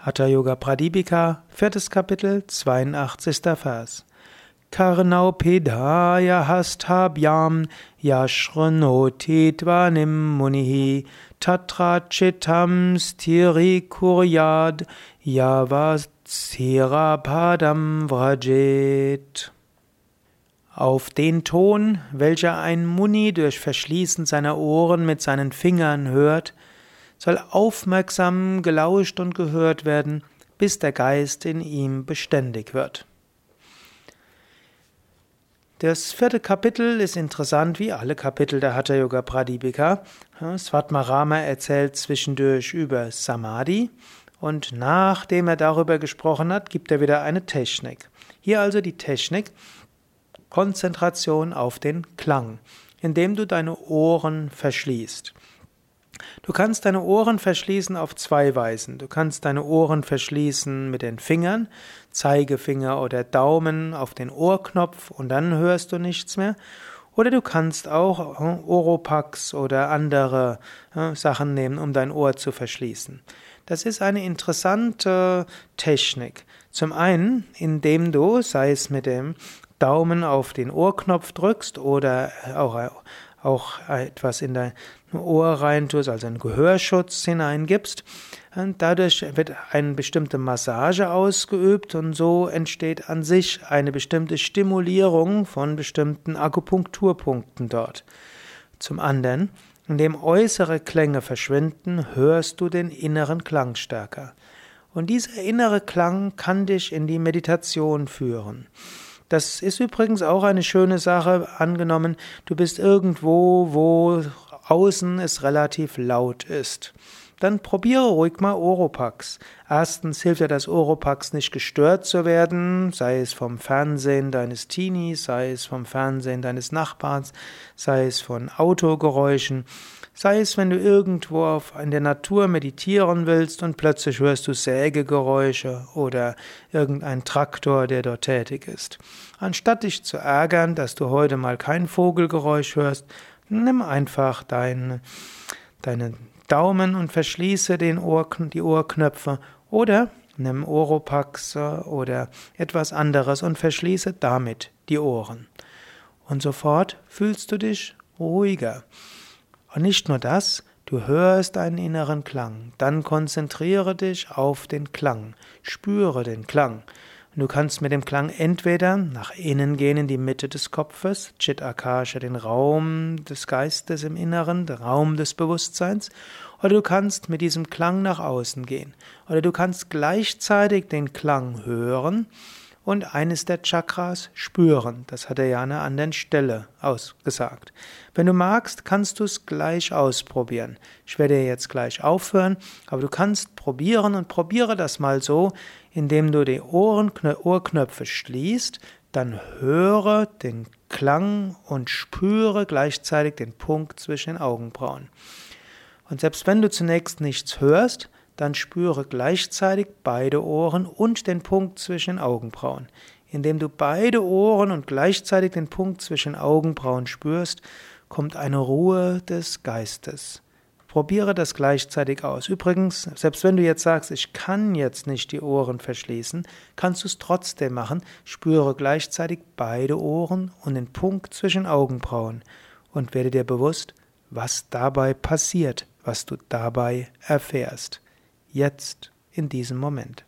Hatha Yoga Pradipika, viertes Kapitel, 82. Vers. Karnau pedaya hastabhyam yashrunoti dvanim munihi tatra chitam stiri kuryad padam vrajet. Auf den Ton, welcher ein Muni durch Verschließen seiner Ohren mit seinen Fingern hört, soll aufmerksam gelauscht und gehört werden, bis der Geist in ihm beständig wird. Das vierte Kapitel ist interessant wie alle Kapitel der Hatha Yoga Pradipika. Svatmarama erzählt zwischendurch über Samadhi und nachdem er darüber gesprochen hat, gibt er wieder eine Technik. Hier also die Technik Konzentration auf den Klang, indem du deine Ohren verschließt. Du kannst deine Ohren verschließen auf zwei Weisen. Du kannst deine Ohren verschließen mit den Fingern, Zeigefinger oder Daumen auf den Ohrknopf und dann hörst du nichts mehr. Oder du kannst auch äh, Oropax oder andere äh, Sachen nehmen, um dein Ohr zu verschließen. Das ist eine interessante Technik. Zum einen, indem du, sei es mit dem Daumen auf den Ohrknopf drückst oder auch auch etwas in dein Ohr reintust, also einen Gehörschutz hineingibst. Und dadurch wird eine bestimmte Massage ausgeübt und so entsteht an sich eine bestimmte Stimulierung von bestimmten Akupunkturpunkten dort. Zum anderen, indem äußere Klänge verschwinden, hörst du den inneren Klang stärker. Und dieser innere Klang kann dich in die Meditation führen. Das ist übrigens auch eine schöne Sache, angenommen, du bist irgendwo, wo außen es relativ laut ist. Dann probiere ruhig mal Oropax. Erstens hilft dir das Oropax nicht gestört zu werden, sei es vom Fernsehen deines Teenies, sei es vom Fernsehen deines Nachbarns, sei es von Autogeräuschen. Sei es, wenn du irgendwo auf, in der Natur meditieren willst und plötzlich hörst du Sägegeräusche oder irgendein Traktor, der dort tätig ist. Anstatt dich zu ärgern, dass du heute mal kein Vogelgeräusch hörst, nimm einfach deinen deine Daumen und verschließe den Ohr, die Ohrknöpfe oder nimm Oropax oder etwas anderes und verschließe damit die Ohren. Und sofort fühlst du dich ruhiger. Und nicht nur das, du hörst einen inneren Klang, dann konzentriere dich auf den Klang, spüre den Klang. Du kannst mit dem Klang entweder nach innen gehen in die Mitte des Kopfes, Chit Akasha, den Raum des Geistes im Inneren, der Raum des Bewusstseins, oder du kannst mit diesem Klang nach außen gehen. Oder du kannst gleichzeitig den Klang hören und eines der Chakras spüren. Das hat er ja an einer anderen Stelle ausgesagt. Wenn du magst, kannst du es gleich ausprobieren. Ich werde jetzt gleich aufhören, aber du kannst probieren und probiere das mal so, indem du die Ohren, Ohrknöpfe schließt, dann höre den Klang und spüre gleichzeitig den Punkt zwischen den Augenbrauen. Und selbst wenn du zunächst nichts hörst, dann spüre gleichzeitig beide Ohren und den Punkt zwischen den Augenbrauen. Indem du beide Ohren und gleichzeitig den Punkt zwischen Augenbrauen spürst, kommt eine Ruhe des Geistes. Probiere das gleichzeitig aus. Übrigens, selbst wenn du jetzt sagst, ich kann jetzt nicht die Ohren verschließen, kannst du es trotzdem machen. Spüre gleichzeitig beide Ohren und den Punkt zwischen Augenbrauen und werde dir bewusst, was dabei passiert, was du dabei erfährst jetzt in diesem Moment.